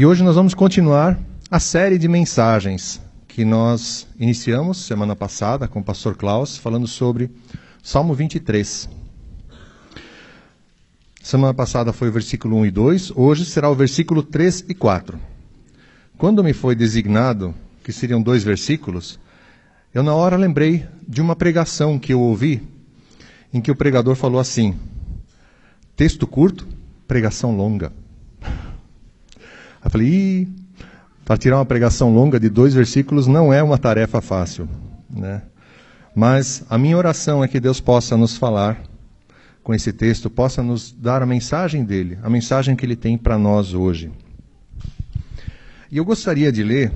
E hoje nós vamos continuar a série de mensagens que nós iniciamos semana passada com o pastor Klaus, falando sobre Salmo 23. Semana passada foi o versículo 1 e 2, hoje será o versículo 3 e 4. Quando me foi designado que seriam dois versículos, eu na hora lembrei de uma pregação que eu ouvi, em que o pregador falou assim: texto curto, pregação longa. Eu falei, para tirar uma pregação longa de dois versículos não é uma tarefa fácil, né? Mas a minha oração é que Deus possa nos falar com esse texto, possa nos dar a mensagem dele, a mensagem que ele tem para nós hoje. E eu gostaria de ler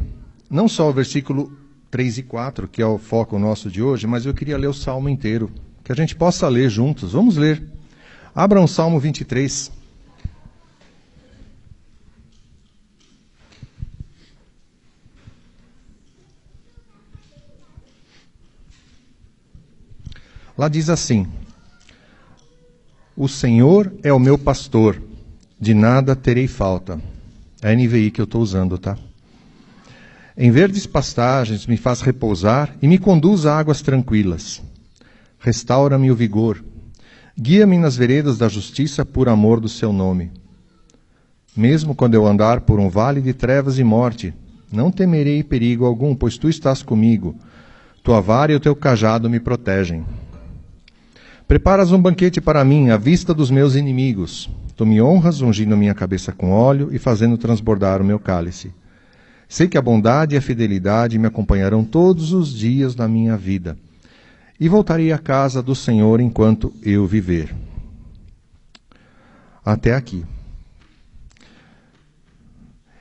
não só o versículo 3 e 4, que é o foco nosso de hoje, mas eu queria ler o salmo inteiro, que a gente possa ler juntos. Vamos ler. Abra o Salmo 23. Lá diz assim: O Senhor é o meu pastor, de nada terei falta. É a NVI que eu estou usando, tá? Em verdes pastagens me faz repousar e me conduz a águas tranquilas. Restaura-me o vigor. Guia-me nas veredas da justiça por amor do seu nome. Mesmo quando eu andar por um vale de trevas e morte, não temerei perigo algum, pois tu estás comigo. Tua vara e o teu cajado me protegem. Preparas um banquete para mim, à vista dos meus inimigos. Tu me honras, ungindo minha cabeça com óleo e fazendo transbordar o meu cálice. Sei que a bondade e a fidelidade me acompanharão todos os dias da minha vida, e voltarei à casa do Senhor enquanto eu viver. Até aqui.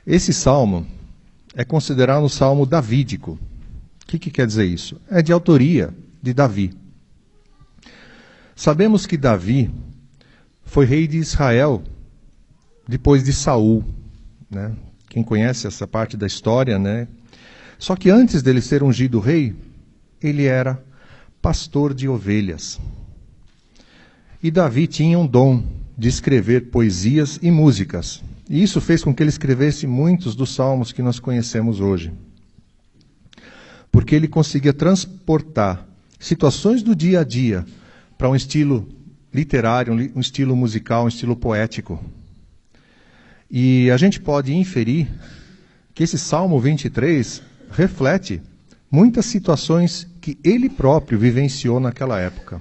Esse salmo é considerado um salmo davídico. O que, que quer dizer isso? É de autoria de Davi. Sabemos que Davi foi rei de Israel depois de Saul, né? Quem conhece essa parte da história, né? Só que antes dele ser ungido rei, ele era pastor de ovelhas. E Davi tinha um dom de escrever poesias e músicas. E isso fez com que ele escrevesse muitos dos salmos que nós conhecemos hoje. Porque ele conseguia transportar situações do dia a dia para um estilo literário, um estilo musical, um estilo poético. E a gente pode inferir que esse Salmo 23 reflete muitas situações que ele próprio vivenciou naquela época.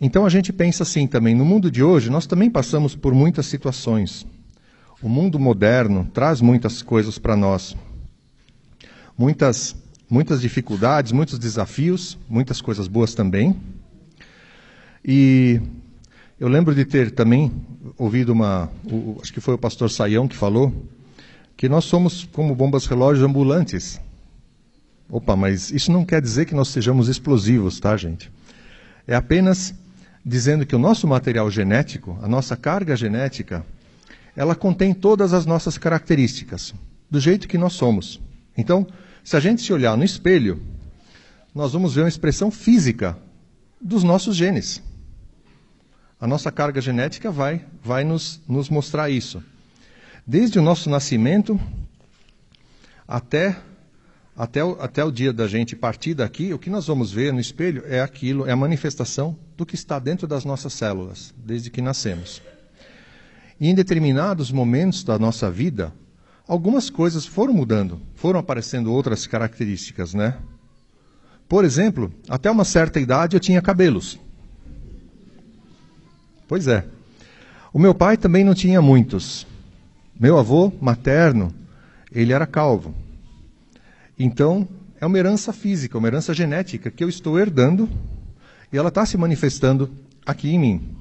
Então a gente pensa assim também, no mundo de hoje nós também passamos por muitas situações. O mundo moderno traz muitas coisas para nós. Muitas muitas dificuldades, muitos desafios, muitas coisas boas também. E eu lembro de ter também ouvido uma, o, acho que foi o pastor Saião que falou, que nós somos como bombas relógios ambulantes. Opa, mas isso não quer dizer que nós sejamos explosivos, tá, gente? É apenas dizendo que o nosso material genético, a nossa carga genética, ela contém todas as nossas características, do jeito que nós somos. Então, se a gente se olhar no espelho, nós vamos ver uma expressão física dos nossos genes. A nossa carga genética vai, vai nos, nos mostrar isso. Desde o nosso nascimento até, até, o, até o dia da gente partir daqui, o que nós vamos ver no espelho é aquilo, é a manifestação do que está dentro das nossas células, desde que nascemos. E em determinados momentos da nossa vida, algumas coisas foram mudando, foram aparecendo outras características, né? Por exemplo, até uma certa idade eu tinha cabelos. Pois é. O meu pai também não tinha muitos. Meu avô materno, ele era calvo. Então, é uma herança física, uma herança genética que eu estou herdando e ela está se manifestando aqui em mim.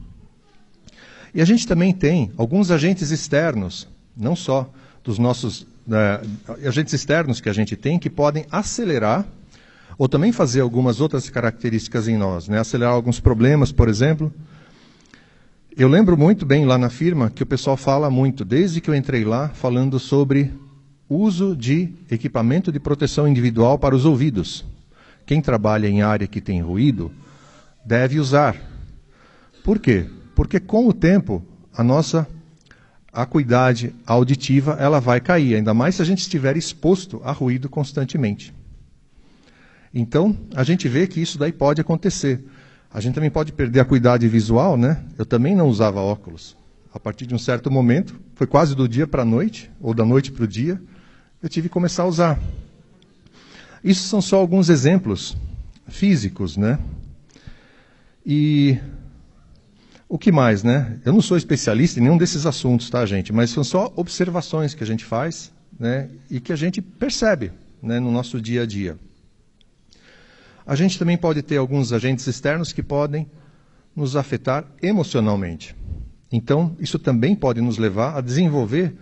E a gente também tem alguns agentes externos, não só dos nossos né, agentes externos que a gente tem que podem acelerar ou também fazer algumas outras características em nós, né? acelerar alguns problemas, por exemplo. Eu lembro muito bem lá na firma que o pessoal fala muito, desde que eu entrei lá, falando sobre uso de equipamento de proteção individual para os ouvidos. Quem trabalha em área que tem ruído deve usar. Por quê? Porque com o tempo a nossa a acuidade auditiva ela vai cair, ainda mais se a gente estiver exposto a ruído constantemente. Então, a gente vê que isso daí pode acontecer. A gente também pode perder a acuidade visual, né? Eu também não usava óculos. A partir de um certo momento, foi quase do dia para a noite, ou da noite para o dia, eu tive que começar a usar. Isso são só alguns exemplos físicos, né? E o que mais, né? Eu não sou especialista em nenhum desses assuntos, tá, gente? Mas são só observações que a gente faz, né? E que a gente percebe, né, no nosso dia a dia. A gente também pode ter alguns agentes externos que podem nos afetar emocionalmente. Então, isso também pode nos levar a desenvolver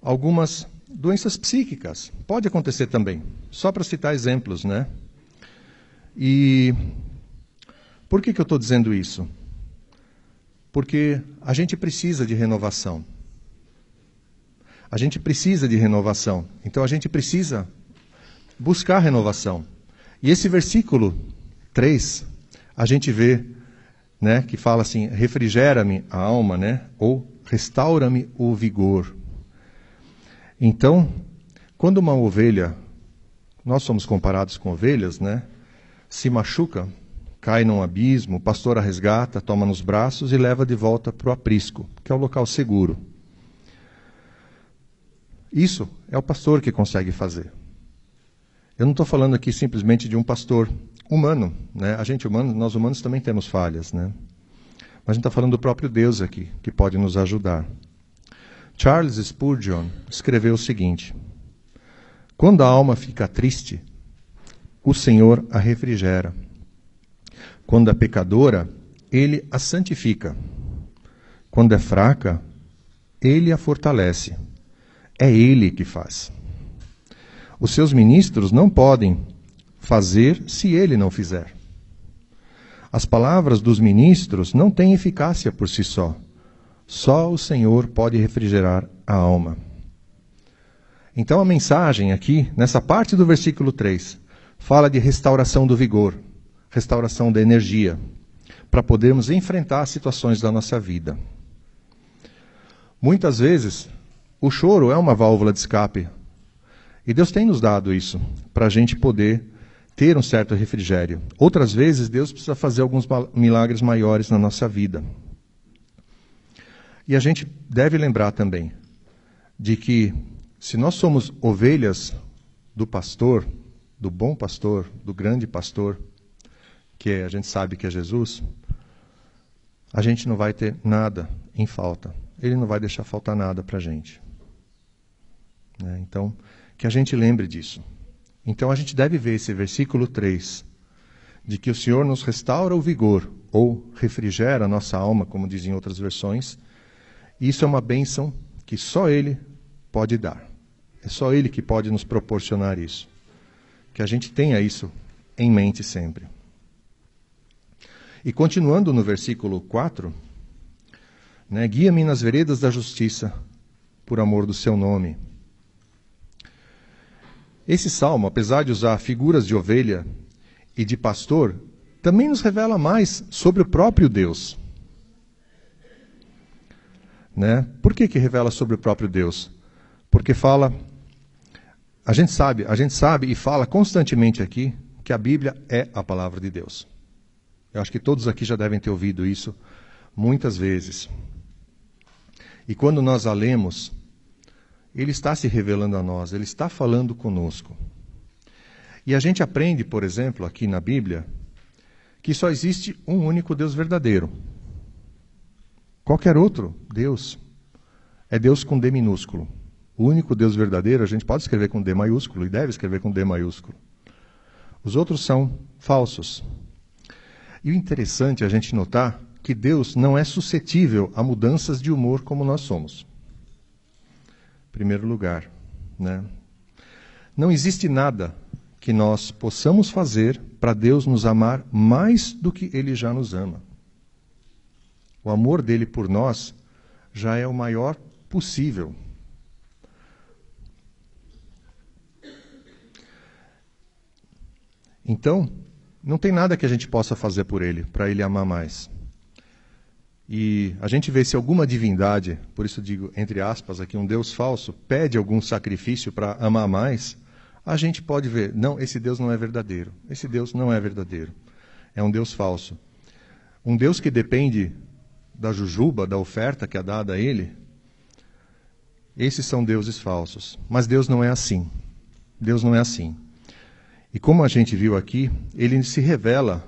algumas doenças psíquicas. Pode acontecer também. Só para citar exemplos, né? E por que, que eu estou dizendo isso? Porque a gente precisa de renovação. A gente precisa de renovação. Então a gente precisa buscar renovação. E esse versículo 3, a gente vê né, que fala assim: refrigera-me a alma, né, ou restaura-me o vigor. Então, quando uma ovelha, nós somos comparados com ovelhas, né, se machuca, cai num abismo, o pastor a resgata, toma nos braços e leva de volta para o aprisco, que é o local seguro. Isso é o pastor que consegue fazer. Eu não estou falando aqui simplesmente de um pastor humano, né? A gente humano, nós humanos também temos falhas, né? Mas a gente está falando do próprio Deus aqui, que pode nos ajudar. Charles Spurgeon escreveu o seguinte: Quando a alma fica triste, o Senhor a refrigera. Quando é pecadora, ele a santifica. Quando é fraca, ele a fortalece. É ele que faz. Os seus ministros não podem fazer se ele não fizer. As palavras dos ministros não têm eficácia por si só. Só o Senhor pode refrigerar a alma. Então a mensagem aqui, nessa parte do versículo 3, fala de restauração do vigor, restauração da energia, para podermos enfrentar as situações da nossa vida. Muitas vezes, o choro é uma válvula de escape e Deus tem nos dado isso para a gente poder ter um certo refrigério. Outras vezes, Deus precisa fazer alguns milagres maiores na nossa vida. E a gente deve lembrar também de que, se nós somos ovelhas do pastor, do bom pastor, do grande pastor, que a gente sabe que é Jesus, a gente não vai ter nada em falta. Ele não vai deixar faltar nada para a gente. Né? Então, que a gente lembre disso. Então a gente deve ver esse versículo 3, de que o Senhor nos restaura o vigor, ou refrigera a nossa alma, como dizem outras versões. Isso é uma bênção que só Ele pode dar. É só Ele que pode nos proporcionar isso. Que a gente tenha isso em mente sempre. E continuando no versículo 4, né, guia-me nas veredas da justiça, por amor do seu nome. Esse salmo, apesar de usar figuras de ovelha e de pastor, também nos revela mais sobre o próprio Deus. Né? Por que, que revela sobre o próprio Deus? Porque fala, a gente sabe, a gente sabe e fala constantemente aqui que a Bíblia é a palavra de Deus. Eu acho que todos aqui já devem ter ouvido isso muitas vezes. E quando nós a lemos, ele está se revelando a nós, ele está falando conosco. E a gente aprende, por exemplo, aqui na Bíblia, que só existe um único Deus verdadeiro. Qualquer outro Deus é Deus com D minúsculo. O único Deus verdadeiro a gente pode escrever com D maiúsculo e deve escrever com D maiúsculo. Os outros são falsos. E o interessante é a gente notar que Deus não é suscetível a mudanças de humor como nós somos primeiro lugar. Né? Não existe nada que nós possamos fazer para Deus nos amar mais do que Ele já nos ama. O amor dele por nós já é o maior possível. Então, não tem nada que a gente possa fazer por ele, para ele amar mais. e a gente vê se alguma divindade, por isso digo entre aspas aqui, um Deus falso, pede algum sacrifício para amar mais, a gente pode ver, não, esse Deus não é verdadeiro. Esse Deus não é verdadeiro. É um Deus falso. Um Deus que depende da jujuba, da oferta que é dada a ele, esses são deuses falsos. Mas Deus não é assim. Deus não é assim. E como a gente viu aqui, ele se revela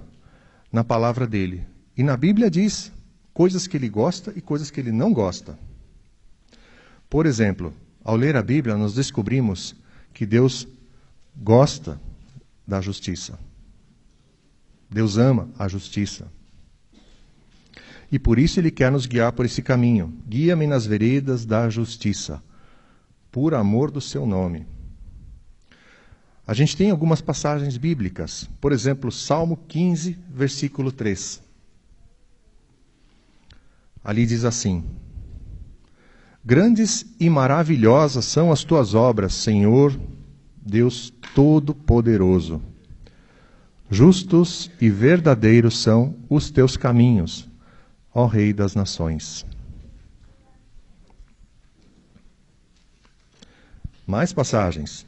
na palavra dele. E na Bíblia diz coisas que ele gosta e coisas que ele não gosta. Por exemplo, ao ler a Bíblia, nós descobrimos que Deus gosta da justiça. Deus ama a justiça. E por isso ele quer nos guiar por esse caminho. Guia-me nas veredas da justiça, por amor do seu nome. A gente tem algumas passagens bíblicas. Por exemplo, Salmo 15, versículo 3. Ali diz assim: Grandes e maravilhosas são as tuas obras, Senhor, Deus Todo-Poderoso. Justos e verdadeiros são os teus caminhos, ó Rei das Nações. Mais passagens.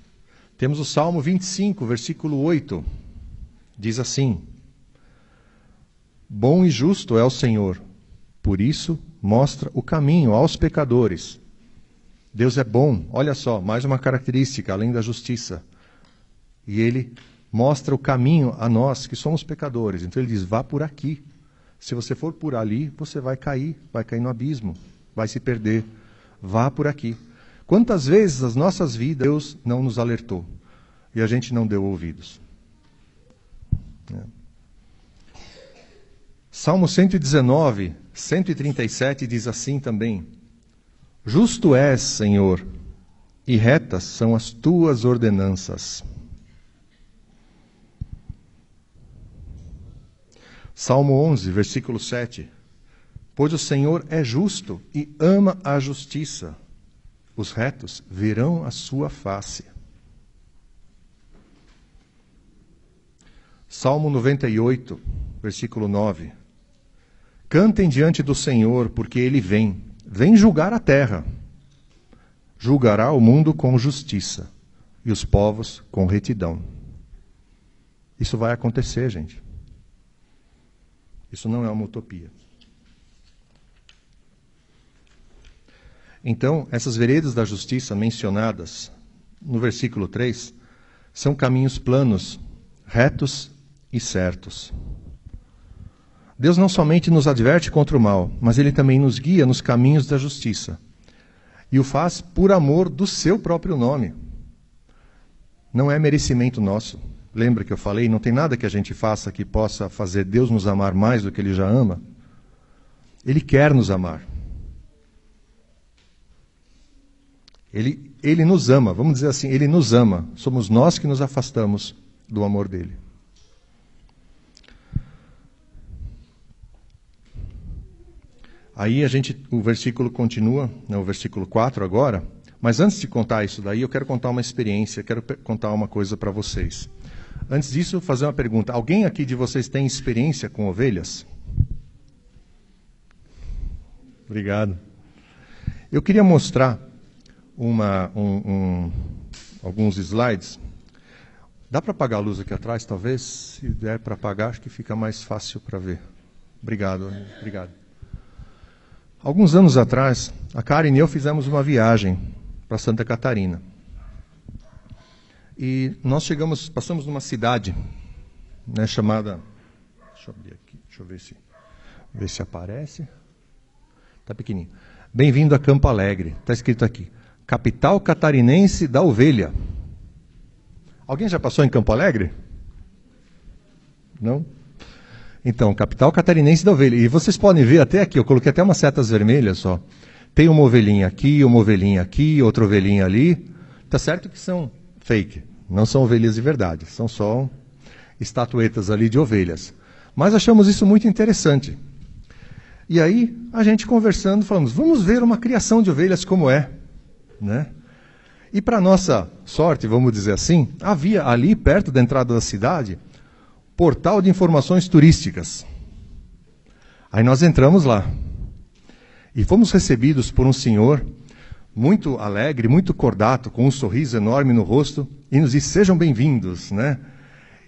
Temos o Salmo 25, versículo 8. Diz assim: Bom e justo é o Senhor, por isso mostra o caminho aos pecadores. Deus é bom, olha só, mais uma característica além da justiça. E ele mostra o caminho a nós que somos pecadores. Então ele diz: vá por aqui. Se você for por ali, você vai cair, vai cair no abismo, vai se perder. Vá por aqui. Quantas vezes as nossas vidas Deus não nos alertou e a gente não deu ouvidos? É. Salmo 119, 137 diz assim também: Justo és, Senhor, e retas são as tuas ordenanças. Salmo 11, versículo 7. Pois o Senhor é justo e ama a justiça. Os retos verão a sua face. Salmo 98, versículo 9. Cantem diante do Senhor, porque ele vem vem julgar a terra. Julgará o mundo com justiça e os povos com retidão. Isso vai acontecer, gente. Isso não é uma utopia. Então, essas veredas da justiça mencionadas no versículo 3 são caminhos planos, retos e certos. Deus não somente nos adverte contra o mal, mas ele também nos guia nos caminhos da justiça. E o faz por amor do seu próprio nome. Não é merecimento nosso. Lembra que eu falei, não tem nada que a gente faça que possa fazer Deus nos amar mais do que ele já ama? Ele quer nos amar. Ele, ele nos ama, vamos dizer assim, ele nos ama. Somos nós que nos afastamos do amor dele. Aí a gente, o versículo continua, né, o versículo 4 agora, mas antes de contar isso daí, eu quero contar uma experiência, quero contar uma coisa para vocês. Antes disso, fazer uma pergunta. Alguém aqui de vocês tem experiência com ovelhas? Obrigado. Eu queria mostrar uma, um, um, alguns slides. Dá para apagar a luz aqui atrás, talvez? Se der para apagar, acho que fica mais fácil para ver. Obrigado. Obrigado. Alguns anos atrás, a Karen e eu fizemos uma viagem para Santa Catarina. E nós chegamos, passamos numa cidade né, chamada. Deixa eu abrir aqui, deixa eu ver se, ver se aparece. Está pequenininho. Bem-vindo a Campo Alegre. Está escrito aqui. Capital catarinense da ovelha. Alguém já passou em Campo Alegre? Não? Então, capital catarinense da ovelha. E vocês podem ver até aqui, eu coloquei até umas setas vermelhas só. Tem uma ovelhinha aqui, uma ovelhinha aqui, outra ovelhinha ali. Tá certo que são fake, não são ovelhas de verdade, são só estatuetas ali de ovelhas. Mas achamos isso muito interessante. E aí, a gente conversando, falamos, vamos ver uma criação de ovelhas como é. Né? E para nossa sorte, vamos dizer assim, havia ali perto da entrada da cidade portal de informações turísticas. Aí nós entramos lá. E fomos recebidos por um senhor muito alegre, muito cordato, com um sorriso enorme no rosto, e nos disse: Sejam bem-vindos, né?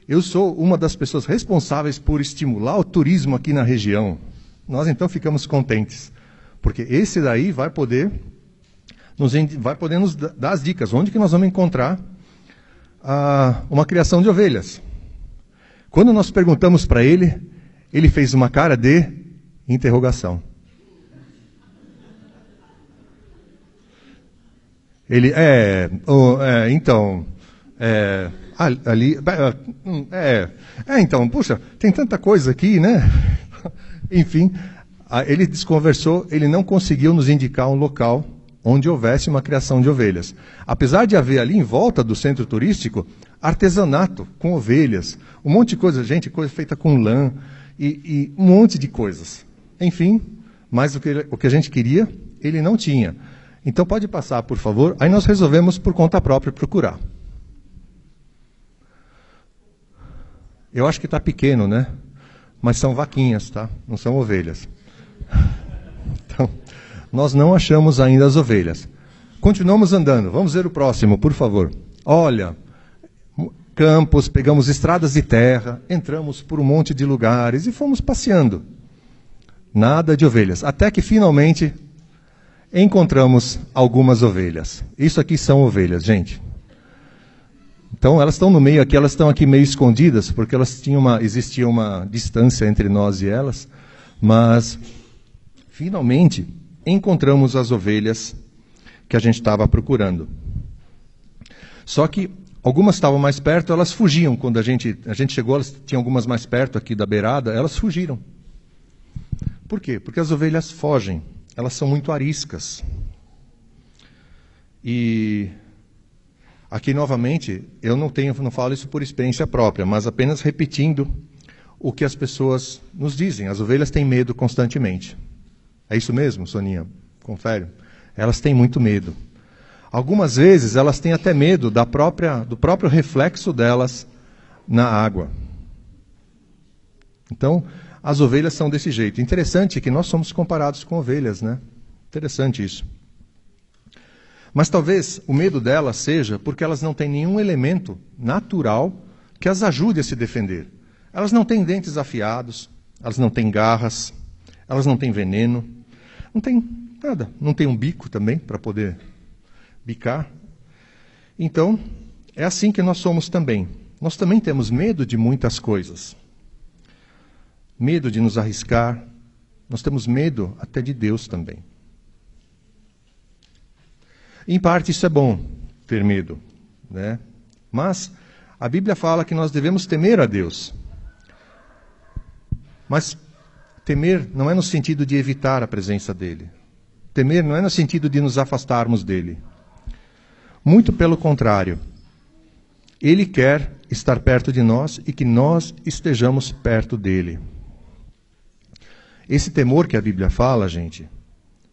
Eu sou uma das pessoas responsáveis por estimular o turismo aqui na região. Nós então ficamos contentes, porque esse daí vai poder nos, vai poder nos dar as dicas, onde que nós vamos encontrar ah, uma criação de ovelhas. Quando nós perguntamos para ele, ele fez uma cara de interrogação. Ele, é, oh, é então, é, ali, é, é, então, puxa, tem tanta coisa aqui, né? Enfim, ele desconversou, ele não conseguiu nos indicar um local onde houvesse uma criação de ovelhas. Apesar de haver ali em volta do centro turístico artesanato com ovelhas, um monte de coisa, gente, coisa feita com lã e, e um monte de coisas. Enfim, mas o que, o que a gente queria, ele não tinha. Então pode passar, por favor. Aí nós resolvemos por conta própria procurar. Eu acho que está pequeno, né? Mas são vaquinhas, tá? Não são ovelhas. Nós não achamos ainda as ovelhas. Continuamos andando. Vamos ver o próximo, por favor. Olha, campos, pegamos estradas de terra, entramos por um monte de lugares e fomos passeando. Nada de ovelhas. Até que finalmente encontramos algumas ovelhas. Isso aqui são ovelhas, gente. Então elas estão no meio aqui, elas estão aqui meio escondidas, porque elas tinham uma, existia uma distância entre nós e elas, mas finalmente encontramos as ovelhas que a gente estava procurando. Só que algumas estavam mais perto, elas fugiam quando a gente, a gente chegou, elas tinham algumas mais perto aqui da beirada, elas fugiram. Por quê? Porque as ovelhas fogem elas são muito ariscas. E aqui novamente, eu não tenho, não falo isso por experiência própria, mas apenas repetindo o que as pessoas nos dizem. As ovelhas têm medo constantemente. É isso mesmo, Soninha? Confere. Elas têm muito medo. Algumas vezes elas têm até medo da própria, do próprio reflexo delas na água. Então, as ovelhas são desse jeito. Interessante que nós somos comparados com ovelhas, né? Interessante isso. Mas talvez o medo delas seja porque elas não têm nenhum elemento natural que as ajude a se defender. Elas não têm dentes afiados, elas não têm garras, elas não têm veneno, não têm nada, não tem um bico também para poder bicar. Então, é assim que nós somos também. Nós também temos medo de muitas coisas medo de nos arriscar, nós temos medo até de Deus também. Em parte isso é bom, ter medo, né? Mas a Bíblia fala que nós devemos temer a Deus. Mas temer não é no sentido de evitar a presença dele. Temer não é no sentido de nos afastarmos dele. Muito pelo contrário. Ele quer estar perto de nós e que nós estejamos perto dele. Esse temor que a Bíblia fala, gente,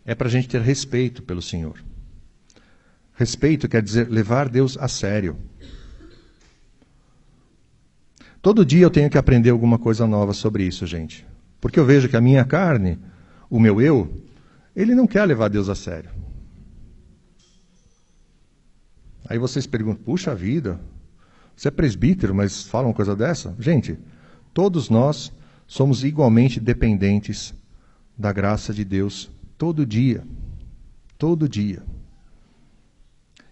é para a gente ter respeito pelo Senhor. Respeito quer dizer levar Deus a sério. Todo dia eu tenho que aprender alguma coisa nova sobre isso, gente. Porque eu vejo que a minha carne, o meu eu, ele não quer levar Deus a sério. Aí vocês perguntam: puxa vida, você é presbítero, mas fala uma coisa dessa? Gente, todos nós somos igualmente dependentes da graça de Deus todo dia. Todo dia.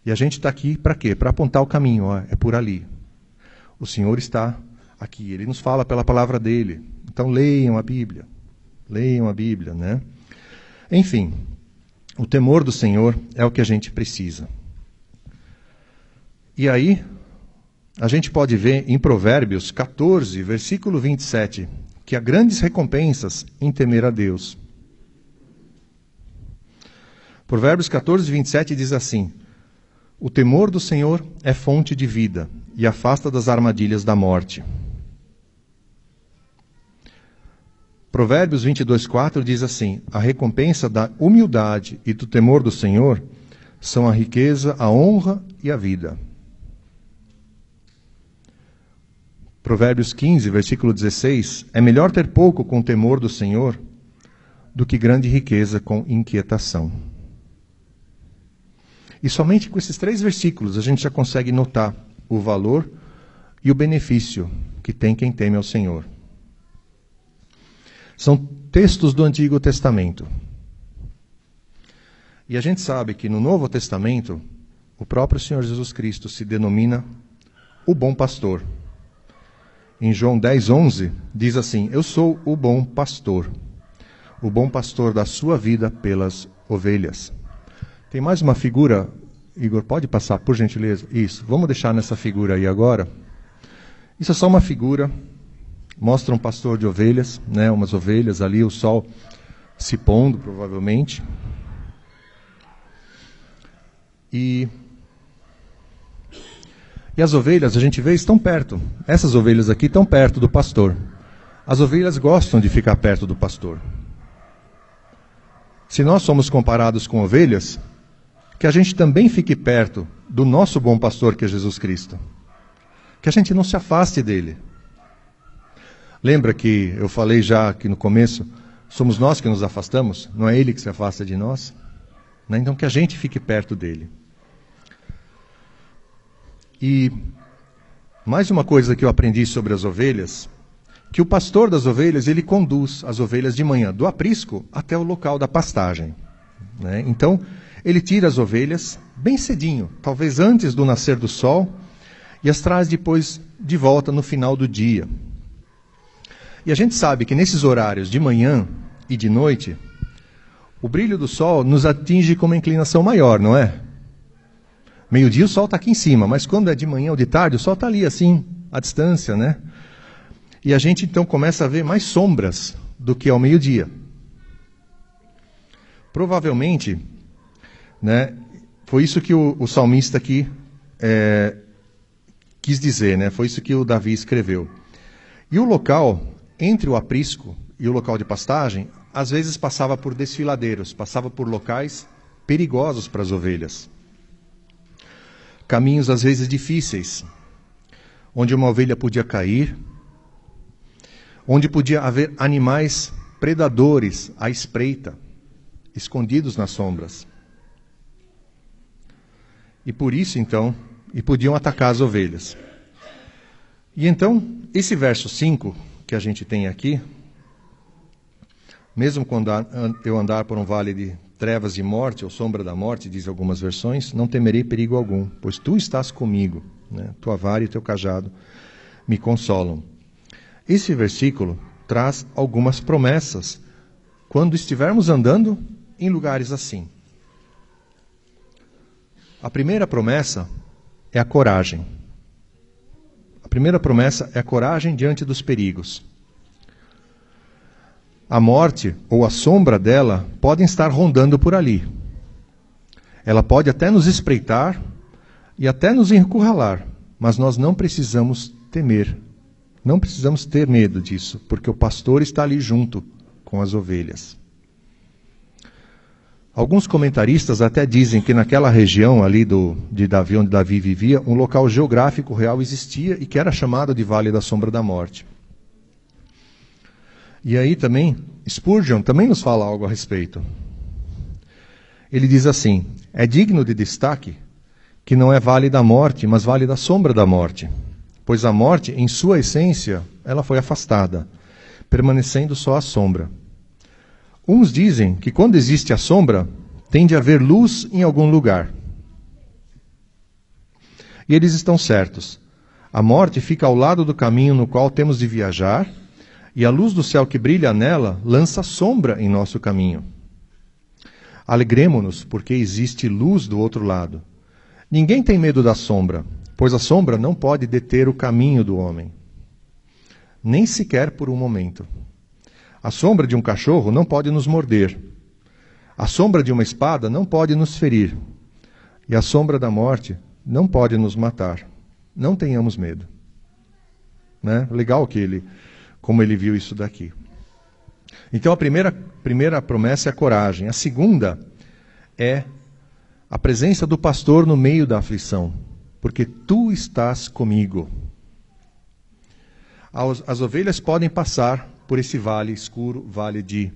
E a gente está aqui para quê? Para apontar o caminho, ó, é por ali. O Senhor está aqui, ele nos fala pela palavra dele. Então leiam a Bíblia. Leiam a Bíblia, né? Enfim, o temor do Senhor é o que a gente precisa. E aí, a gente pode ver em Provérbios 14, versículo 27, que há grandes recompensas em temer a Deus. Provérbios 14, 27 diz assim: O temor do Senhor é fonte de vida e afasta das armadilhas da morte. Provérbios 22, 4 diz assim: A recompensa da humildade e do temor do Senhor são a riqueza, a honra e a vida. Provérbios 15, versículo 16: É melhor ter pouco com temor do Senhor do que grande riqueza com inquietação. E somente com esses três versículos a gente já consegue notar o valor e o benefício que tem quem teme ao Senhor. São textos do Antigo Testamento. E a gente sabe que no Novo Testamento, o próprio Senhor Jesus Cristo se denomina o bom pastor. Em João 10, 11, diz assim: Eu sou o bom pastor o bom pastor da sua vida pelas ovelhas. Tem mais uma figura, Igor, pode passar, por gentileza? Isso, vamos deixar nessa figura aí agora. Isso é só uma figura, mostra um pastor de ovelhas, né, umas ovelhas ali, o sol se pondo, provavelmente. E, e as ovelhas, a gente vê, estão perto. Essas ovelhas aqui estão perto do pastor. As ovelhas gostam de ficar perto do pastor. Se nós somos comparados com ovelhas, que a gente também fique perto do nosso bom pastor que é Jesus Cristo. Que a gente não se afaste dele. Lembra que eu falei já aqui no começo, somos nós que nos afastamos, não é ele que se afasta de nós? Né? Então que a gente fique perto dele. E mais uma coisa que eu aprendi sobre as ovelhas que o pastor das ovelhas ele conduz as ovelhas de manhã do aprisco até o local da pastagem. Né? Então ele tira as ovelhas bem cedinho, talvez antes do nascer do sol, e as traz depois de volta no final do dia. E a gente sabe que nesses horários de manhã e de noite, o brilho do sol nos atinge com uma inclinação maior, não é? Meio-dia o sol está aqui em cima, mas quando é de manhã ou de tarde, o sol está ali assim, à distância, né? E a gente então começa a ver mais sombras do que ao meio-dia. Provavelmente, né, foi isso que o, o salmista aqui é, quis dizer, né? Foi isso que o Davi escreveu. E o local entre o aprisco e o local de pastagem, às vezes passava por desfiladeiros, passava por locais perigosos para as ovelhas. Caminhos às vezes difíceis, onde uma ovelha podia cair, onde podia haver animais predadores à espreita, escondidos nas sombras. E por isso, então, e podiam atacar as ovelhas. E então, esse verso 5 que a gente tem aqui, mesmo quando eu andar por um vale de trevas de morte ou sombra da morte, diz algumas versões, não temerei perigo algum, pois tu estás comigo, né? tua vara e teu cajado me consolam. Esse versículo traz algumas promessas quando estivermos andando em lugares assim. A primeira promessa é a coragem. A primeira promessa é a coragem diante dos perigos. A morte ou a sombra dela podem estar rondando por ali. Ela pode até nos espreitar e até nos encurralar, mas nós não precisamos temer não precisamos ter medo disso, porque o pastor está ali junto com as ovelhas. Alguns comentaristas até dizem que naquela região ali do, de Davi, onde Davi vivia, um local geográfico real existia e que era chamado de Vale da Sombra da Morte. E aí também, Spurgeon também nos fala algo a respeito. Ele diz assim: é digno de destaque que não é Vale da Morte, mas Vale da Sombra da Morte pois a morte, em sua essência, ela foi afastada, permanecendo só a sombra. Uns dizem que quando existe a sombra, tem de haver luz em algum lugar. E eles estão certos. A morte fica ao lado do caminho no qual temos de viajar, e a luz do céu que brilha nela lança sombra em nosso caminho. Alegremo-nos, porque existe luz do outro lado. Ninguém tem medo da sombra, pois a sombra não pode deter o caminho do homem, nem sequer por um momento. A sombra de um cachorro não pode nos morder. A sombra de uma espada não pode nos ferir. E a sombra da morte não pode nos matar. Não tenhamos medo. Né? Legal que ele, como ele viu isso daqui. Então a primeira, primeira promessa é a coragem. A segunda é a presença do pastor no meio da aflição porque tu estás comigo. As, as ovelhas podem passar por esse vale escuro, vale de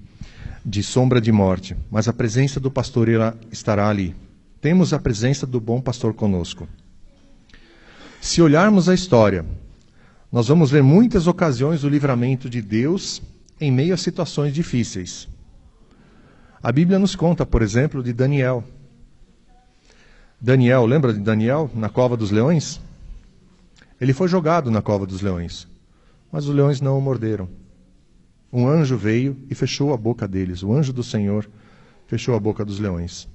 de sombra de morte, mas a presença do pastor estará ali. Temos a presença do bom pastor conosco. Se olharmos a história, nós vamos ver muitas ocasiões do livramento de Deus em meio a situações difíceis. A Bíblia nos conta, por exemplo, de Daniel. Daniel, lembra de Daniel na cova dos leões? Ele foi jogado na cova dos leões, mas os leões não o morderam. Um anjo veio e fechou a boca deles. O anjo do Senhor fechou a boca dos leões.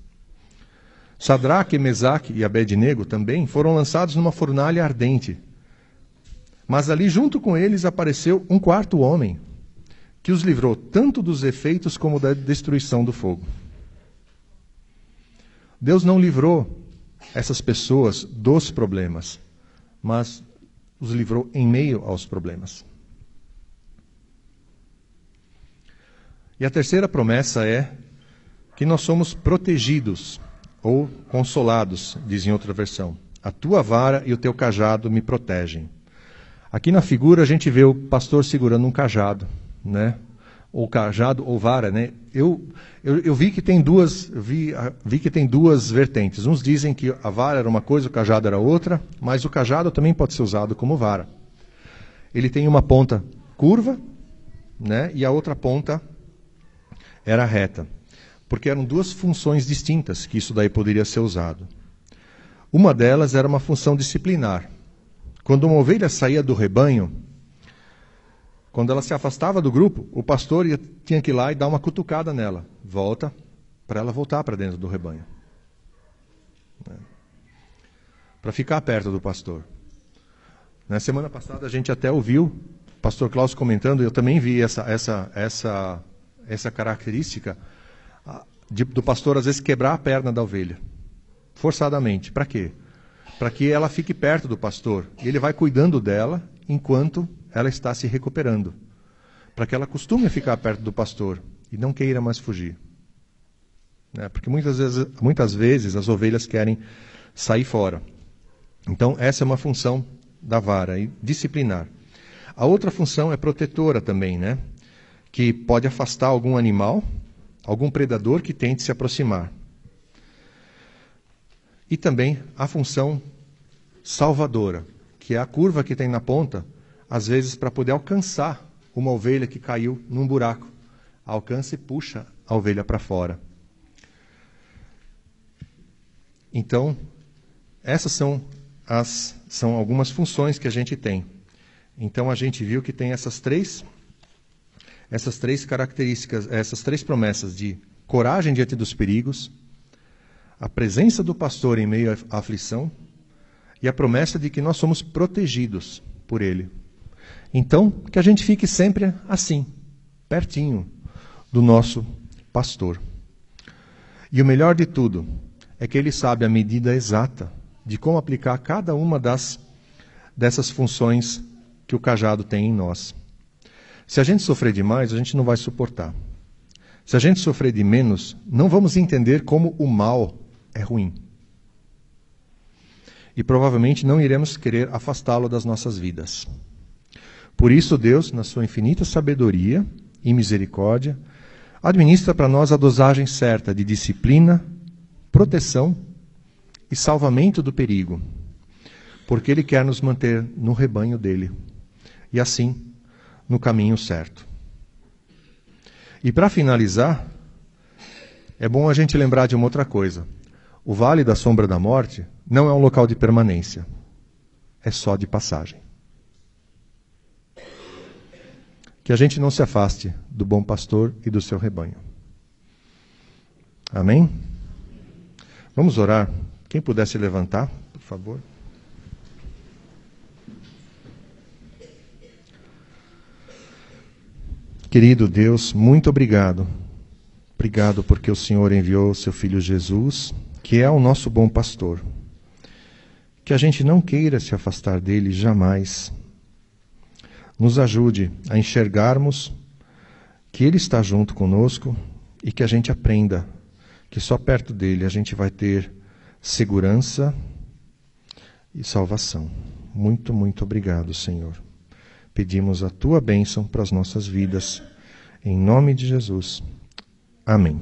Sadraque, Mesaque e Abednego também foram lançados numa fornalha ardente. Mas ali junto com eles apareceu um quarto homem, que os livrou tanto dos efeitos como da destruição do fogo. Deus não livrou essas pessoas dos problemas, mas os livrou em meio aos problemas. E a terceira promessa é que nós somos protegidos ou consolados, diz em outra versão. A tua vara e o teu cajado me protegem. Aqui na figura a gente vê o pastor segurando um cajado, né? Ou cajado ou vara, né? Eu, eu, eu vi que tem duas vi, vi que tem duas vertentes. Uns dizem que a vara era uma coisa, o cajado era outra, mas o cajado também pode ser usado como vara. Ele tem uma ponta curva, né? E a outra ponta era reta, porque eram duas funções distintas que isso daí poderia ser usado. Uma delas era uma função disciplinar. Quando uma ovelha saía do rebanho, quando ela se afastava do grupo, o pastor ia, tinha que ir lá e dar uma cutucada nela. Volta, para ela voltar para dentro do rebanho. Né? Para ficar perto do pastor. Na semana passada a gente até ouviu o pastor Klaus comentando, eu também vi essa, essa, essa, essa característica de, do pastor às vezes quebrar a perna da ovelha. Forçadamente. Para quê? para que ela fique perto do pastor. E ele vai cuidando dela enquanto ela está se recuperando, para que ela costume ficar perto do pastor e não queira mais fugir. Né? Porque muitas vezes, muitas vezes as ovelhas querem sair fora. Então, essa é uma função da vara, e disciplinar. A outra função é protetora também, né? Que pode afastar algum animal, algum predador que tente se aproximar e também a função salvadora, que é a curva que tem na ponta, às vezes para poder alcançar uma ovelha que caiu num buraco. Alcança e puxa a ovelha para fora. Então, essas são as são algumas funções que a gente tem. Então a gente viu que tem essas três essas três características, essas três promessas de coragem diante dos perigos, a presença do pastor em meio à aflição e a promessa de que nós somos protegidos por ele. Então, que a gente fique sempre assim, pertinho do nosso pastor. E o melhor de tudo é que ele sabe a medida exata de como aplicar cada uma das dessas funções que o cajado tem em nós. Se a gente sofrer demais, a gente não vai suportar. Se a gente sofrer de menos, não vamos entender como o mal é ruim. E provavelmente não iremos querer afastá-lo das nossas vidas. Por isso, Deus, na sua infinita sabedoria e misericórdia, administra para nós a dosagem certa de disciplina, proteção e salvamento do perigo, porque Ele quer nos manter no rebanho dele e assim no caminho certo. E para finalizar, é bom a gente lembrar de uma outra coisa. O vale da sombra da morte não é um local de permanência, é só de passagem. Que a gente não se afaste do bom pastor e do seu rebanho. Amém? Vamos orar. Quem pudesse levantar, por favor. Querido Deus, muito obrigado. Obrigado porque o Senhor enviou seu filho Jesus que é o nosso bom pastor. Que a gente não queira se afastar dele jamais. Nos ajude a enxergarmos que ele está junto conosco e que a gente aprenda que só perto dele a gente vai ter segurança e salvação. Muito, muito obrigado, Senhor. Pedimos a tua bênção para as nossas vidas. Em nome de Jesus. Amém.